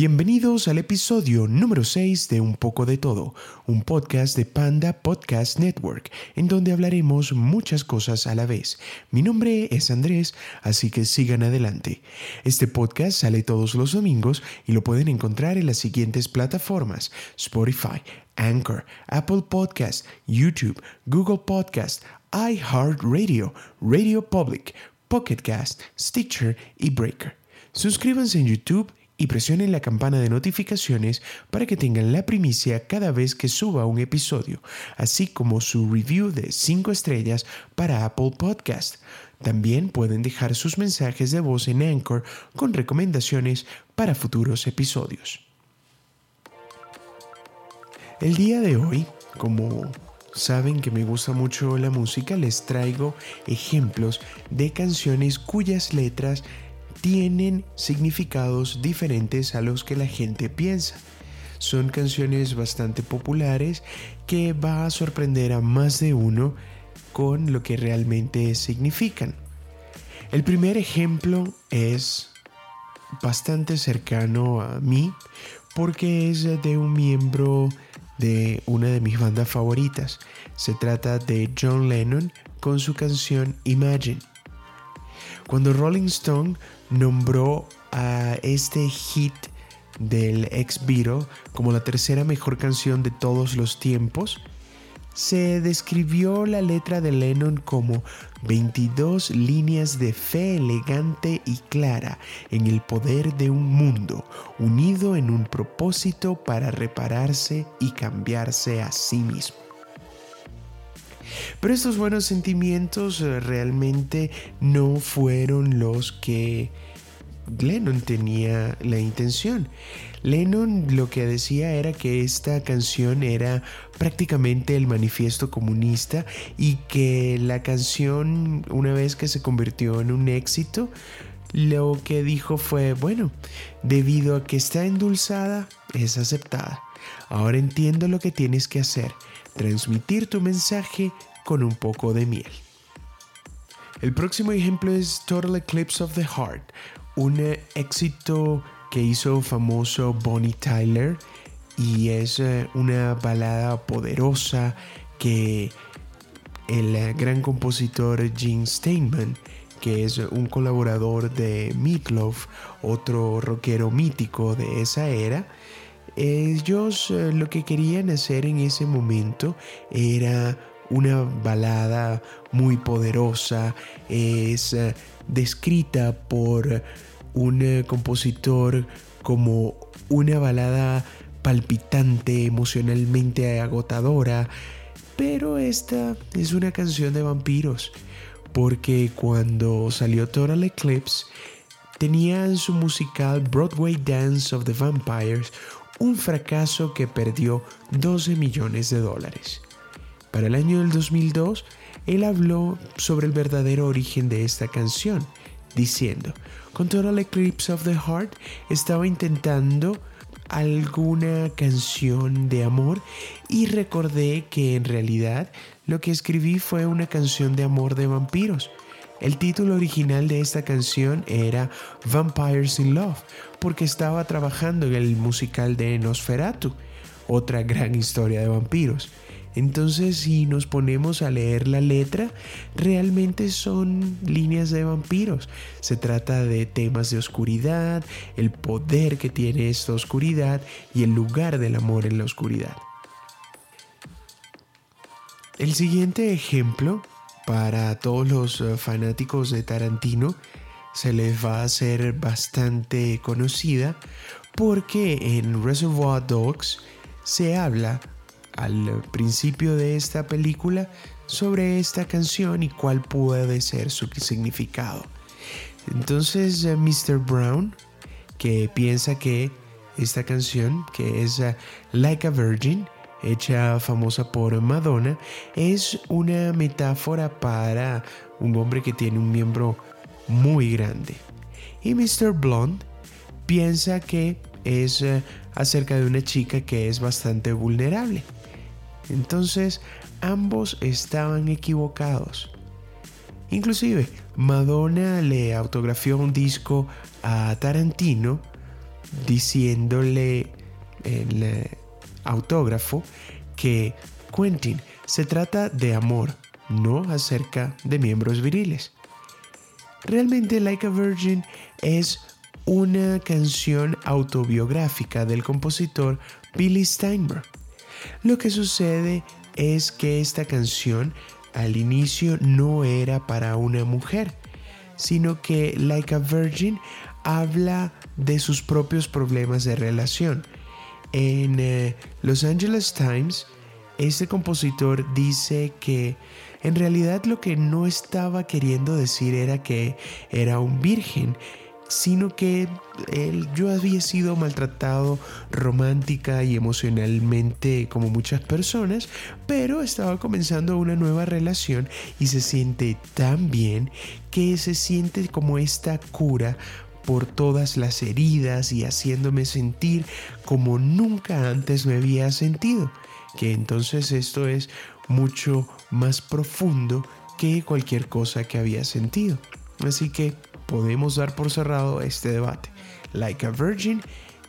Bienvenidos al episodio número 6 de Un poco de todo, un podcast de Panda Podcast Network, en donde hablaremos muchas cosas a la vez. Mi nombre es Andrés, así que sigan adelante. Este podcast sale todos los domingos y lo pueden encontrar en las siguientes plataformas: Spotify, Anchor, Apple Podcast, YouTube, Google Podcast, iHeartRadio, Radio Public, Pocket Cast, Stitcher y Breaker. Suscríbanse en YouTube y presionen la campana de notificaciones para que tengan la primicia cada vez que suba un episodio, así como su review de 5 estrellas para Apple Podcast. También pueden dejar sus mensajes de voz en Anchor con recomendaciones para futuros episodios. El día de hoy, como saben que me gusta mucho la música, les traigo ejemplos de canciones cuyas letras tienen significados diferentes a los que la gente piensa. Son canciones bastante populares que va a sorprender a más de uno con lo que realmente significan. El primer ejemplo es bastante cercano a mí porque es de un miembro de una de mis bandas favoritas. Se trata de John Lennon con su canción Imagine. Cuando Rolling Stone nombró a este hit del ex Beatle como la tercera mejor canción de todos los tiempos, se describió la letra de Lennon como 22 líneas de fe elegante y clara en el poder de un mundo unido en un propósito para repararse y cambiarse a sí mismo. Pero estos buenos sentimientos eh, realmente no fueron los que Lennon tenía la intención. Lennon lo que decía era que esta canción era prácticamente el manifiesto comunista y que la canción, una vez que se convirtió en un éxito, lo que dijo fue, bueno, debido a que está endulzada, es aceptada. Ahora entiendo lo que tienes que hacer, transmitir tu mensaje con un poco de miel. El próximo ejemplo es Total Eclipse of the Heart, un éxito que hizo famoso Bonnie Tyler y es eh, una balada poderosa que el gran compositor Gene Steinman, que es un colaborador de Meatloaf, otro rockero mítico de esa era, ellos eh, lo que querían hacer en ese momento era una balada muy poderosa, es eh, descrita por un eh, compositor como una balada palpitante, emocionalmente agotadora, pero esta es una canción de vampiros, porque cuando salió Total Eclipse, tenía en su musical Broadway Dance of the Vampires un fracaso que perdió 12 millones de dólares. Para el año del 2002, él habló sobre el verdadero origen de esta canción, diciendo, con Total Eclipse of the Heart estaba intentando alguna canción de amor y recordé que en realidad lo que escribí fue una canción de amor de vampiros. El título original de esta canción era Vampires in Love, porque estaba trabajando en el musical de Nosferatu, otra gran historia de vampiros. Entonces si nos ponemos a leer la letra, realmente son líneas de vampiros. Se trata de temas de oscuridad, el poder que tiene esta oscuridad y el lugar del amor en la oscuridad. El siguiente ejemplo, para todos los eh, fanáticos de Tarantino, se les va a hacer bastante conocida porque en Reservoir Dogs se habla al principio de esta película sobre esta canción y cuál puede ser su significado. Entonces eh, Mr. Brown, que piensa que esta canción, que es eh, Like a Virgin, hecha famosa por Madonna, es una metáfora para un hombre que tiene un miembro muy grande. Y Mr. Blonde piensa que es eh, acerca de una chica que es bastante vulnerable. Entonces ambos estaban equivocados. Inclusive Madonna le autografió un disco a Tarantino diciéndole el eh, autógrafo que Quentin se trata de amor, no acerca de miembros viriles. Realmente Like a Virgin es una canción autobiográfica del compositor Billy Steinberg. Lo que sucede es que esta canción al inicio no era para una mujer, sino que Like a Virgin habla de sus propios problemas de relación. En eh, Los Angeles Times, este compositor dice que en realidad lo que no estaba queriendo decir era que era un virgen, sino que él, yo había sido maltratado romántica y emocionalmente como muchas personas, pero estaba comenzando una nueva relación y se siente tan bien que se siente como esta cura por todas las heridas y haciéndome sentir como nunca antes me había sentido, que entonces esto es mucho más profundo que cualquier cosa que había sentido. Así que podemos dar por cerrado este debate. Like a Virgin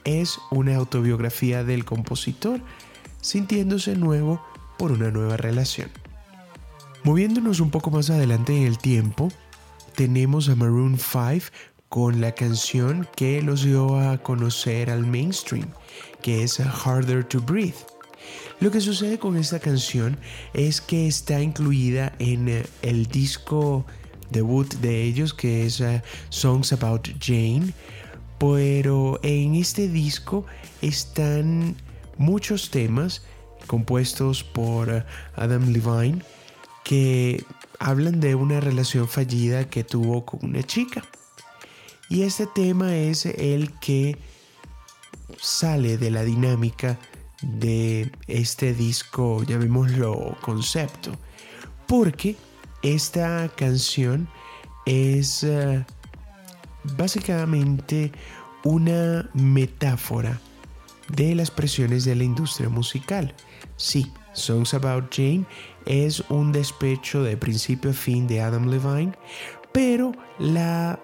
es una autobiografía del compositor sintiéndose nuevo por una nueva relación. Moviéndonos un poco más adelante en el tiempo, tenemos a Maroon 5 con la canción que los dio a conocer al mainstream, que es Harder to Breathe. Lo que sucede con esta canción es que está incluida en el disco debut de ellos que es eh, Songs About Jane. Pero en este disco están muchos temas compuestos por eh, Adam Levine que hablan de una relación fallida que tuvo con una chica. Y este tema es el que sale de la dinámica de este disco, llamémoslo concepto, porque esta canción es eh, básicamente una metáfora de las presiones de la industria musical. Sí, Songs About Jane es un despecho de principio a fin de Adam Levine, pero la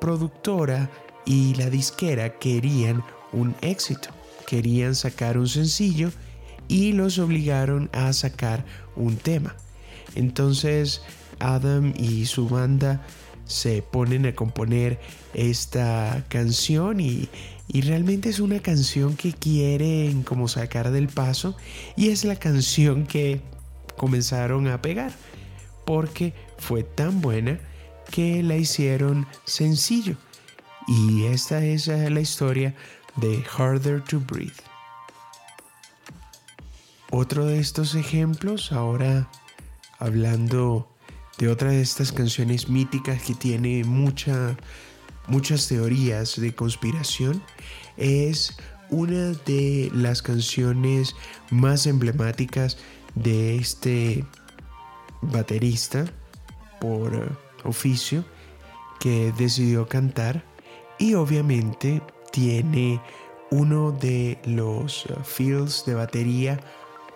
productora y la disquera querían un éxito, querían sacar un sencillo y los obligaron a sacar un tema. Entonces Adam y su banda se ponen a componer esta canción y, realmente es una canción que quieren como sacar del paso y es la canción que comenzaron a pegar porque fue tan buena que la hicieron sencillo y esta es la historia de Harder to Breathe. Otro de estos ejemplos ahora hablando de otra de estas canciones míticas que tiene mucha, muchas teorías de conspiración, es una de las canciones más emblemáticas de este baterista por oficio que decidió cantar y obviamente tiene uno de los fills de batería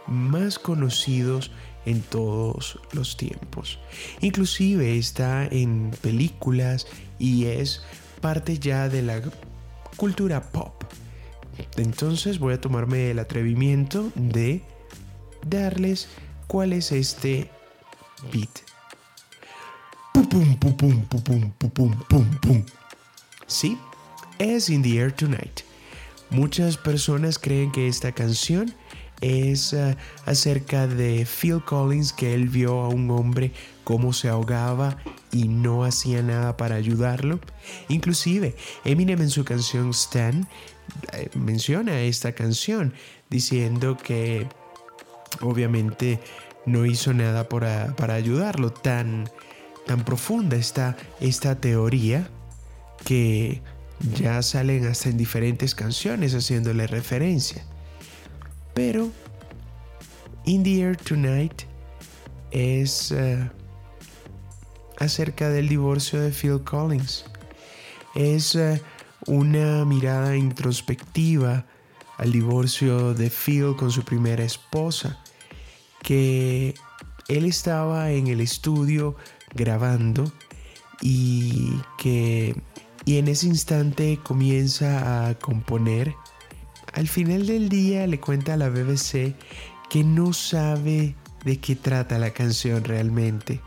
más conocidos en todos los tiempos. Inclusive está en películas y es parte ya de la cultura pop. Entonces voy a tomarme el atrevimiento de darles cuál es este beat. Pum pum pum pum pum pum pum Sí, es In the Air Tonight. Muchas personas creen que esta canción es eh, acerca de Phil Collins que él vio a un hombre cómo se ahogaba y no hacía nada para ayudarlo. Inclusive Eminem en su canción Stan eh, menciona esta canción diciendo que obviamente no hizo nada para, para ayudarlo. Tan, tan profunda está esta teoría que ya salen hasta en diferentes canciones haciéndole referencia. Pero In the Air Tonight es eh, acerca del divorcio de Phil Collins. Es eh, una mirada introspectiva al divorcio de Phil con su primera esposa, que él estaba en el estudio grabando y que y en ese instante comienza a componer. Al final del día le cuenta a la BBC que no sabe de qué trata la canción realmente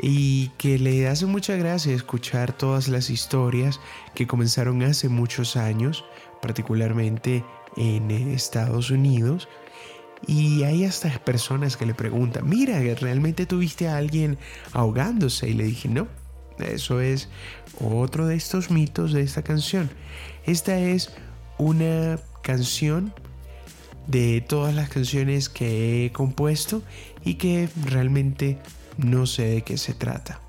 y que le hace mucha gracia escuchar todas las historias que comenzaron hace muchos años, particularmente en Estados Unidos. Y hay hasta personas que le preguntan, mira, ¿realmente tuviste a alguien ahogándose? Y le dije, no, eso es otro de estos mitos de esta canción. Esta es una canción de todas las canciones que he compuesto y que realmente no sé de qué se trata.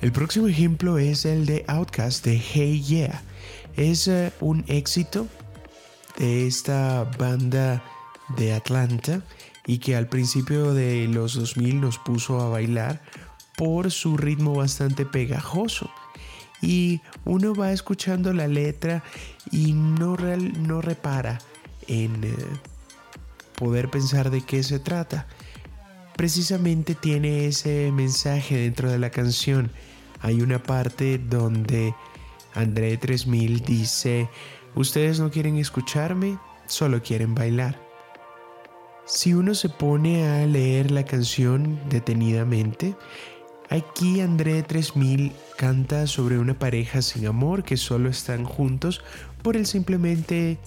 El próximo ejemplo es el de Outcast de Hey Yeah. Es eh, un éxito de esta banda de Atlanta y que al principio de los 2000 nos puso a bailar por su ritmo bastante pegajoso. Y uno va escuchando la letra y no, no repara en eh, poder pensar de qué se trata. Precisamente tiene ese mensaje dentro de la canción. Hay una parte donde André 3000 dice, ustedes no quieren escucharme, solo quieren bailar. Si uno se pone a leer la canción detenidamente, aquí André 3000 canta sobre una pareja sin amor que solo están juntos por el simplemente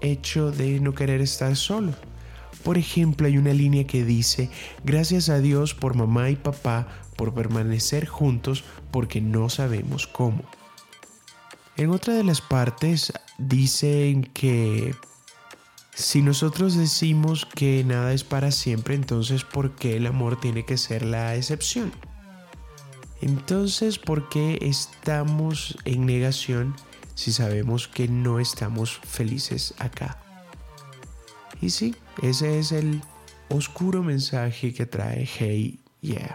hecho de no querer estar solo. Por ejemplo, hay una línea que dice, gracias a Dios por mamá y papá por permanecer juntos porque no sabemos cómo. En otra de las partes dicen que si nosotros decimos que nada es para siempre, entonces ¿por qué el amor tiene que ser la excepción? Entonces, ¿por qué estamos en negación si sabemos que no estamos felices acá? Y sí, ese es el oscuro mensaje que trae Hey Yeah.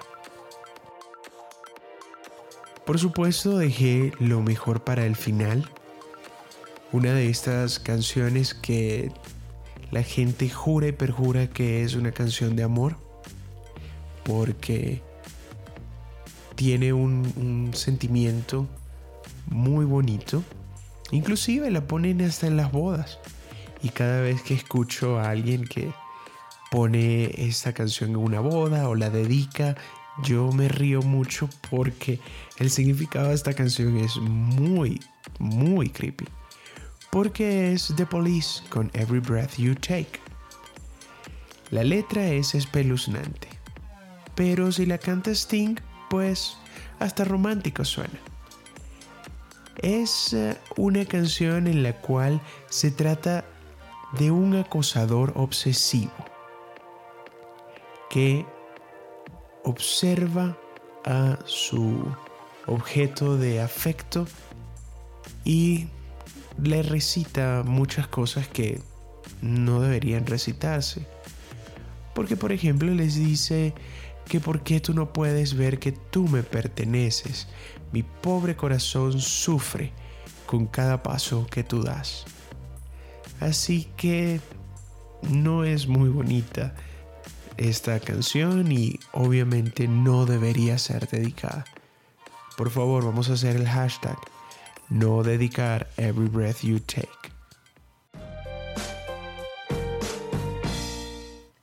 Por supuesto dejé lo mejor para el final. Una de estas canciones que la gente jura y perjura que es una canción de amor. Porque tiene un, sentimiento muy bonito. Inclusive la ponen hasta en las bodas. Y cada vez que escucho a alguien que pone esta canción en una boda o la dedica, yo me río mucho porque el significado de esta canción es muy, muy creepy. Porque es The Police con Every Breath You Take. La letra es espeluznante. Pero si la canta Sting, pues hasta romántico suena. Es eh, una canción en la cual se trata de un acosador obsesivo que observa a su objeto de afecto y le recita muchas cosas que no deberían recitarse. Porque por ejemplo les dice que por qué tú no puedes ver que tú me perteneces. Mi pobre corazón sufre con cada paso que tú das. Así que no es muy bonita esta canción y obviamente no debería ser dedicada. Por favor, vamos a hacer el hashtag no dedicar every breath you take.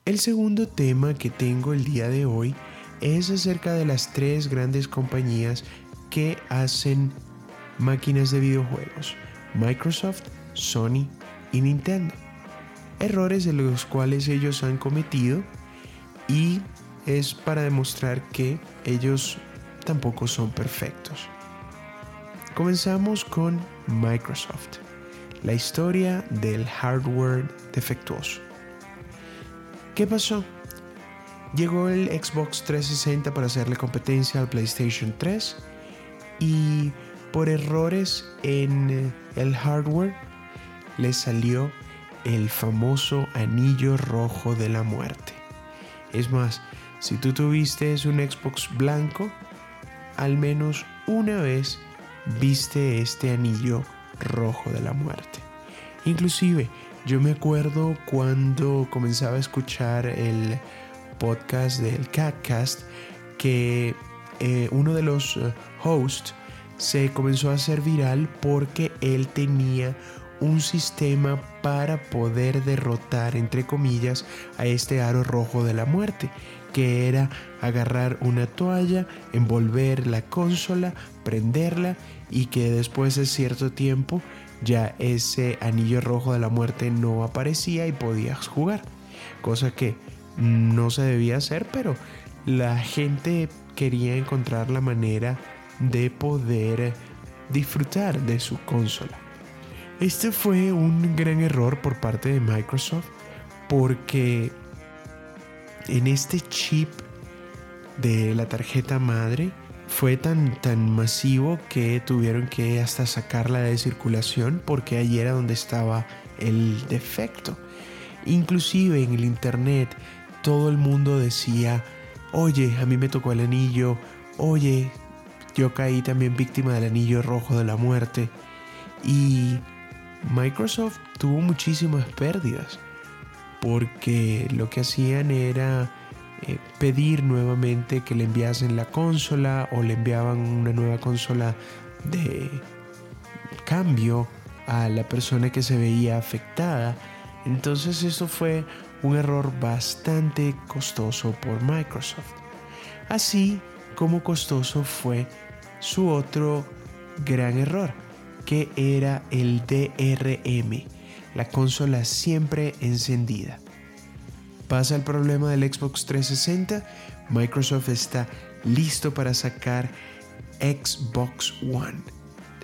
El segundo tema que tengo el día de hoy es acerca de las tres grandes compañías que hacen máquinas de videojuegos, Microsoft, Sony y Nintendo. Errores de los cuales ellos han cometido y es para demostrar que ellos tampoco son perfectos. Comenzamos con Microsoft, la historia del hardware defectuoso. ¿Qué pasó? Llegó el Xbox 360 para hacerle competencia al PlayStation 3 y por errores en el hardware le salió el famoso anillo rojo de la muerte. Es más, si tú tuviste un Xbox blanco, al menos una vez viste este anillo rojo de la muerte. Inclusive, yo me acuerdo cuando comenzaba a escuchar el podcast del Catcast que eh, uno de los eh, hosts se comenzó a hacer viral porque él tenía un sistema para poder derrotar, entre comillas, a este aro rojo de la muerte, que era agarrar una toalla, envolver la consola, prenderla y que después de cierto tiempo ya ese anillo rojo de la muerte no aparecía y podías jugar. Cosa que no se debía hacer, pero la gente quería encontrar la manera de poder disfrutar de su consola. Este fue un gran error por parte de Microsoft porque en este chip de la tarjeta madre fue tan, tan masivo que tuvieron que hasta sacarla de circulación porque allí era donde estaba el defecto. Inclusive en el internet todo el mundo decía, oye, a mí me tocó el anillo, oye, yo caí también víctima del anillo rojo de la muerte. Y Microsoft tuvo muchísimas pérdidas porque lo que hacían era eh, pedir nuevamente que le enviasen la consola o le enviaban una nueva consola de cambio a la persona que se veía afectada. Entonces eso fue un error bastante costoso por Microsoft. Así como costoso fue su otro gran error, que era el DRM, la consola siempre encendida. Pasa el problema del Xbox 360, Microsoft está listo para sacar Xbox One,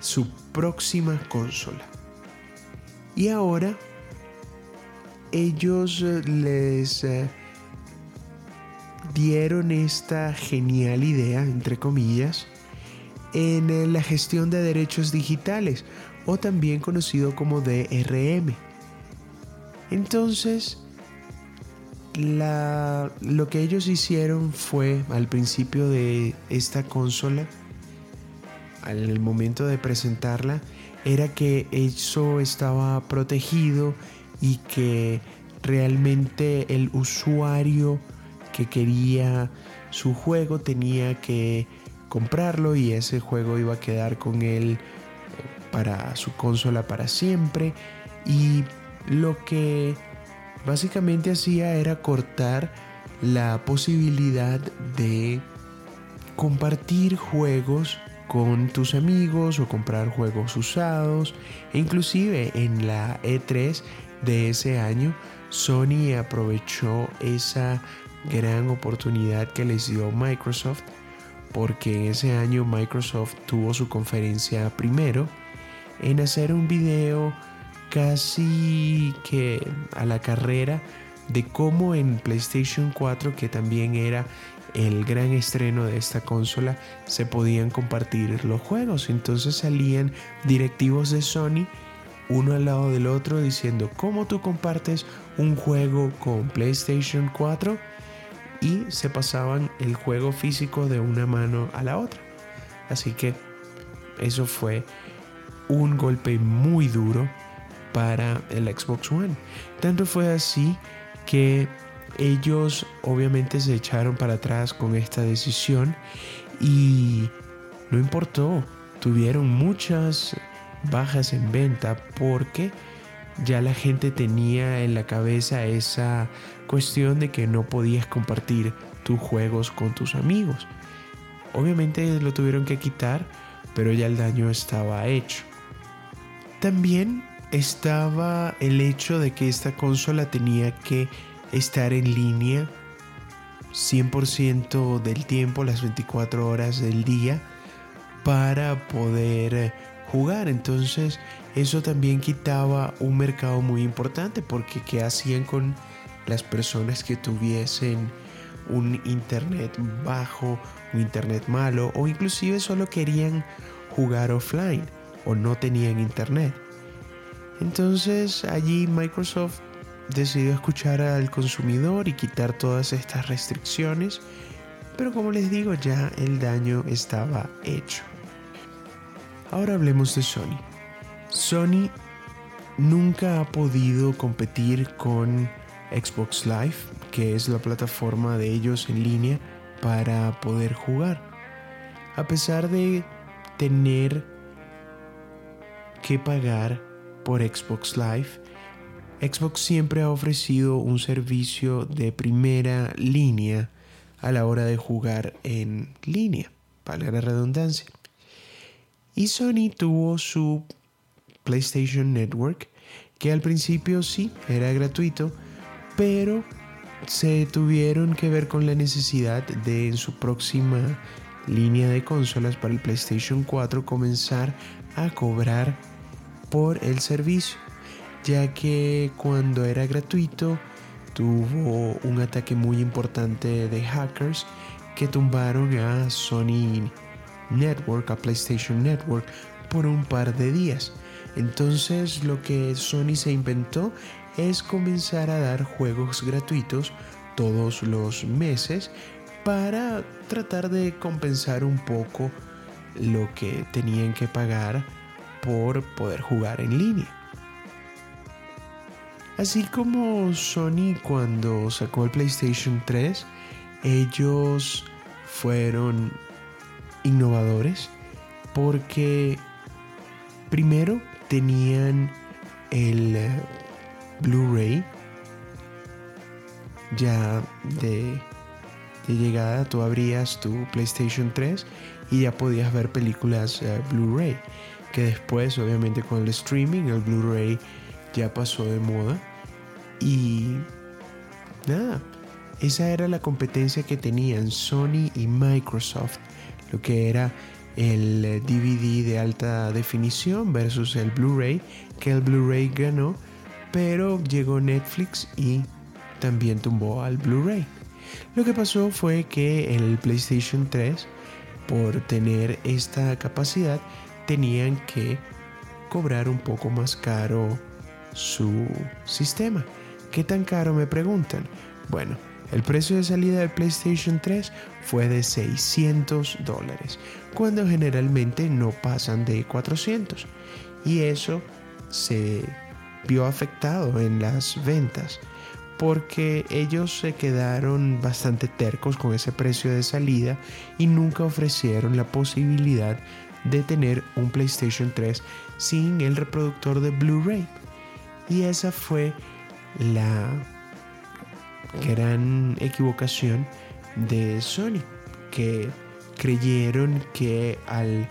su próxima consola. Y ahora ellos eh, les eh, dieron esta genial idea, entre comillas, en eh, la gestión de derechos digitales o también conocido como DRM. Entonces, lo que ellos hicieron fue al principio de esta consola, al momento de presentarla, era que eso estaba protegido y que realmente el usuario que quería su juego tenía que comprarlo y ese juego iba a quedar con él para su consola para siempre. Y lo que básicamente hacía era cortar la posibilidad de compartir juegos con tus amigos o comprar juegos usados. E inclusive en la E3 de ese año Sony aprovechó esa gran oportunidad que les dio Microsoft porque ese año Microsoft tuvo su conferencia primero en hacer un video casi que a la carrera de cómo en PlayStation 4, que también era el gran estreno de esta consola, se podían compartir los juegos. Entonces salían directivos de Sony uno al lado del otro diciendo cómo tú compartes un juego con PlayStation 4 y se pasaban el juego físico de una mano a la otra. Así que eso fue un golpe muy duro para el Xbox One. Tanto fue así que ellos obviamente se echaron para atrás con esta decisión y no importó, tuvieron muchas bajas en venta porque ya la gente tenía en la cabeza esa cuestión de que no podías compartir tus juegos con tus amigos. Obviamente lo tuvieron que quitar, pero ya el daño estaba hecho. También estaba el hecho de que esta consola tenía que estar en línea 100% del tiempo, las 24 horas del día, para poder jugar. Entonces eso también quitaba un mercado muy importante porque ¿qué hacían con las personas que tuviesen un internet bajo, un internet malo o inclusive solo querían jugar offline o no tenían internet? Entonces allí Microsoft decidió escuchar al consumidor y quitar todas estas restricciones, pero como les digo ya el daño estaba hecho. Ahora hablemos de Sony. Sony nunca ha podido competir con Xbox Live, que es la plataforma de ellos en línea para poder jugar. A pesar de tener que pagar por Xbox Live, Xbox siempre ha ofrecido un servicio de primera línea a la hora de jugar en línea, para la redundancia. Y Sony tuvo su PlayStation Network, que al principio sí era gratuito, pero se tuvieron que ver con la necesidad de en su próxima línea de consolas para el PlayStation 4 comenzar a cobrar por el servicio, ya que cuando era gratuito tuvo un ataque muy importante de hackers que tumbaron a Sony Network, a PlayStation Network, por un par de días. Entonces lo que Sony se inventó es comenzar a dar juegos gratuitos todos los meses para tratar de compensar un poco lo que tenían que pagar por poder jugar en línea. Así como Sony cuando sacó el PlayStation 3, ellos fueron innovadores porque primero tenían el Blu-ray ya de, llegada tú abrías tu PlayStation 3 y ya podías ver películas eh, Blu-ray que después obviamente con el streaming el Blu-ray ya pasó de moda y nada esa era la competencia que tenían Sony y Microsoft lo que era el DVD de alta definición versus el Blu-ray que el Blu-ray ganó pero llegó Netflix y también tumbó al Blu-ray. Lo que pasó fue que el PlayStation 3, por tener esta capacidad, tenían que cobrar un poco más caro su sistema. ¿Qué tan caro me preguntan? Bueno, el precio de salida del PlayStation 3 fue de 600 dólares, cuando generalmente no pasan de 400. Y eso se vio afectado en las ventas porque ellos se quedaron bastante tercos con ese precio de salida y nunca ofrecieron la posibilidad de tener un PlayStation 3 sin el reproductor de Blu-ray. Y esa fue la gran equivocación de Sony, que creyeron que al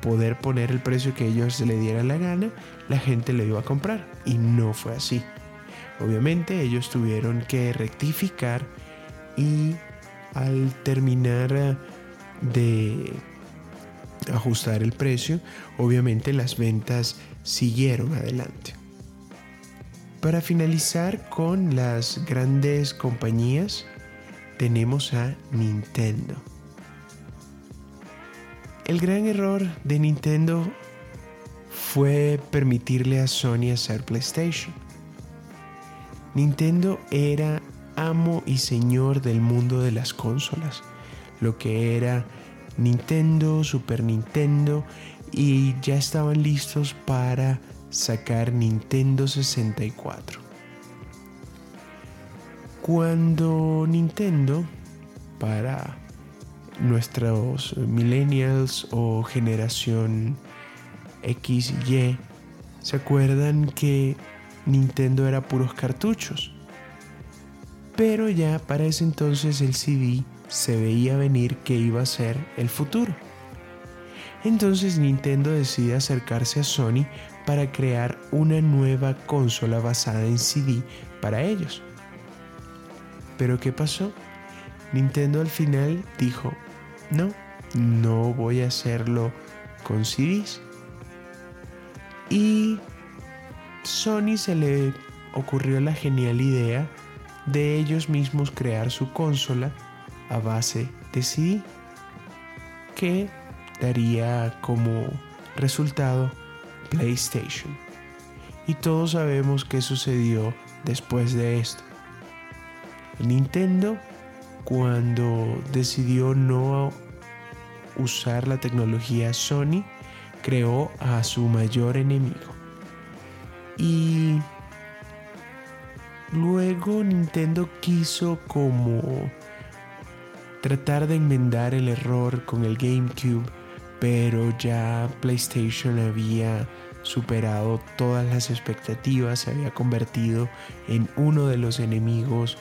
poder poner el precio que ellos le dieran la gana, la gente lo iba a comprar. Y no fue así. Obviamente ellos tuvieron que rectificar y al terminar de ajustar el precio, obviamente las ventas siguieron adelante. Para finalizar con las grandes compañías, tenemos a Nintendo. El gran error de Nintendo fue permitirle a Sony hacer PlayStation. Nintendo era amo y señor del mundo de las consolas, lo que era Nintendo, Super Nintendo y ya estaban listos para sacar Nintendo 64. Cuando Nintendo, para nuestros millennials o generación X y Y, ¿se acuerdan que Nintendo era puros cartuchos? Pero ya para ese entonces el CD se veía venir que iba a ser el futuro. Entonces Nintendo decide acercarse a Sony para crear una nueva consola basada en CD para ellos. Pero ¿qué pasó? Nintendo al final dijo, no, no voy a hacerlo con CDs. Y Sony se le ocurrió la genial idea de ellos mismos crear su consola a base de CD, que daría como resultado PlayStation. Y todos sabemos qué sucedió después de esto. Nintendo cuando decidió no usar la tecnología Sony, creó a su mayor enemigo. Y luego Nintendo quiso como tratar de enmendar el error con el GameCube, pero ya PlayStation había superado todas las expectativas, se había convertido en uno de los enemigos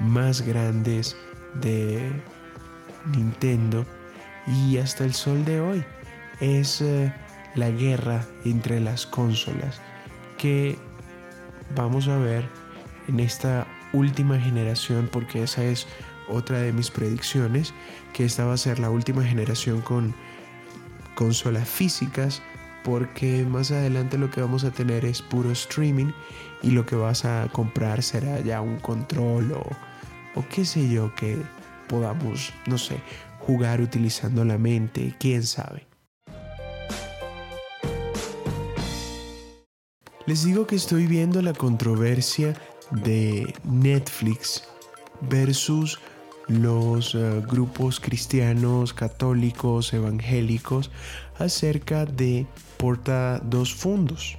más grandes de Nintendo. Y hasta el sol de hoy es eh, la guerra entre las consolas que vamos a ver en esta última generación porque esa es otra de mis predicciones que esta va a ser la última generación con consolas físicas porque más adelante lo que vamos a tener es puro streaming y lo que vas a comprar será ya un control o, o qué sé yo que podamos, no sé, jugar utilizando la mente, quién sabe. Les digo que estoy viendo la controversia de Netflix versus los eh, grupos cristianos, católicos, evangélicos acerca de Porta dos Fundos.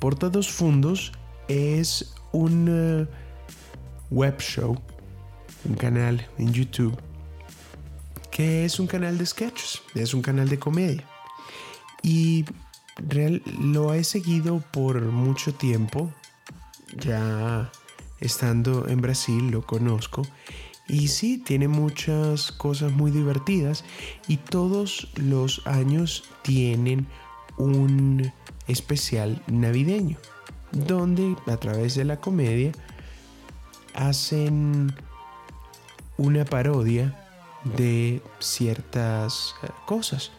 Porta dos Fundos es un eh, web show, un canal en YouTube, que es un canal de sketches, es un canal de comedia. Y real, lo he seguido por mucho tiempo, ya estando en Brasil lo conozco y sí, tiene muchas cosas muy divertidas y todos los años tienen un especial navideño, donde a través de la comedia hacen una parodia de ciertas eh, cosas.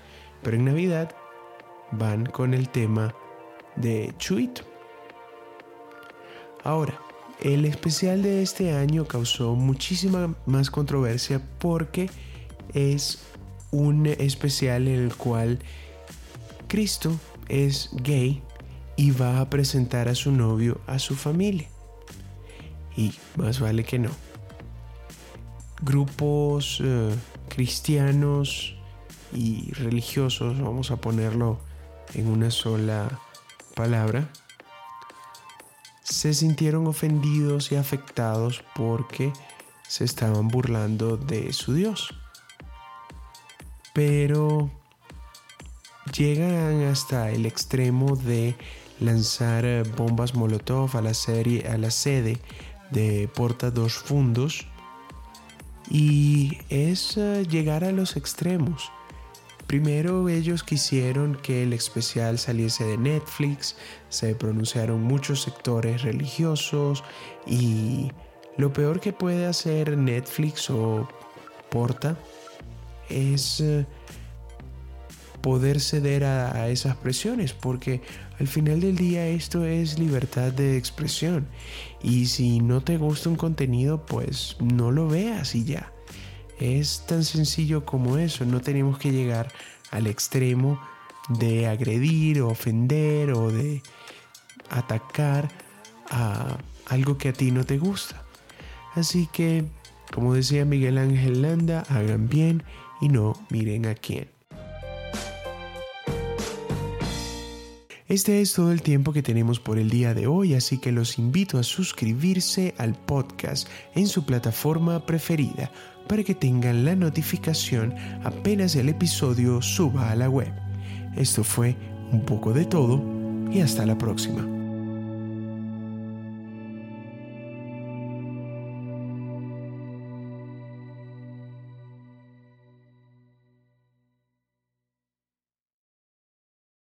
Pero en Navidad van con el tema de Chuito. Ahora, el especial de este año causó muchísima más controversia porque es un especial en el cual Cristo es gay y va a presentar a su novio a su familia. Y más vale que no. Grupos eh, cristianos y religiosos, vamos a ponerlo en una sola palabra, se sintieron ofendidos y afectados porque se estaban burlando de su Dios. Pero llegan hasta el extremo de lanzar bombas Molotov a la, serie, a la sede de Porta dos Fundos y es eh, llegar a los extremos. Primero ellos quisieron que el especial saliese de Netflix, se pronunciaron muchos sectores religiosos y lo peor que puede hacer Netflix o Porta es eh, poder ceder a, esas presiones porque al final del día esto es libertad de expresión y si no te gusta un contenido pues no lo veas y ya. Es tan sencillo como eso, no tenemos que llegar al extremo de agredir o ofender o de atacar a algo que a ti no te gusta. Así que, como decía Miguel Ángel Landa, hagan bien y no miren a quién. Este es todo el tiempo que tenemos por el día de hoy, así que los invito a suscribirse al podcast en su plataforma preferida para que tengan la notificación apenas el episodio suba a la web. Esto fue un poco de todo y hasta la próxima.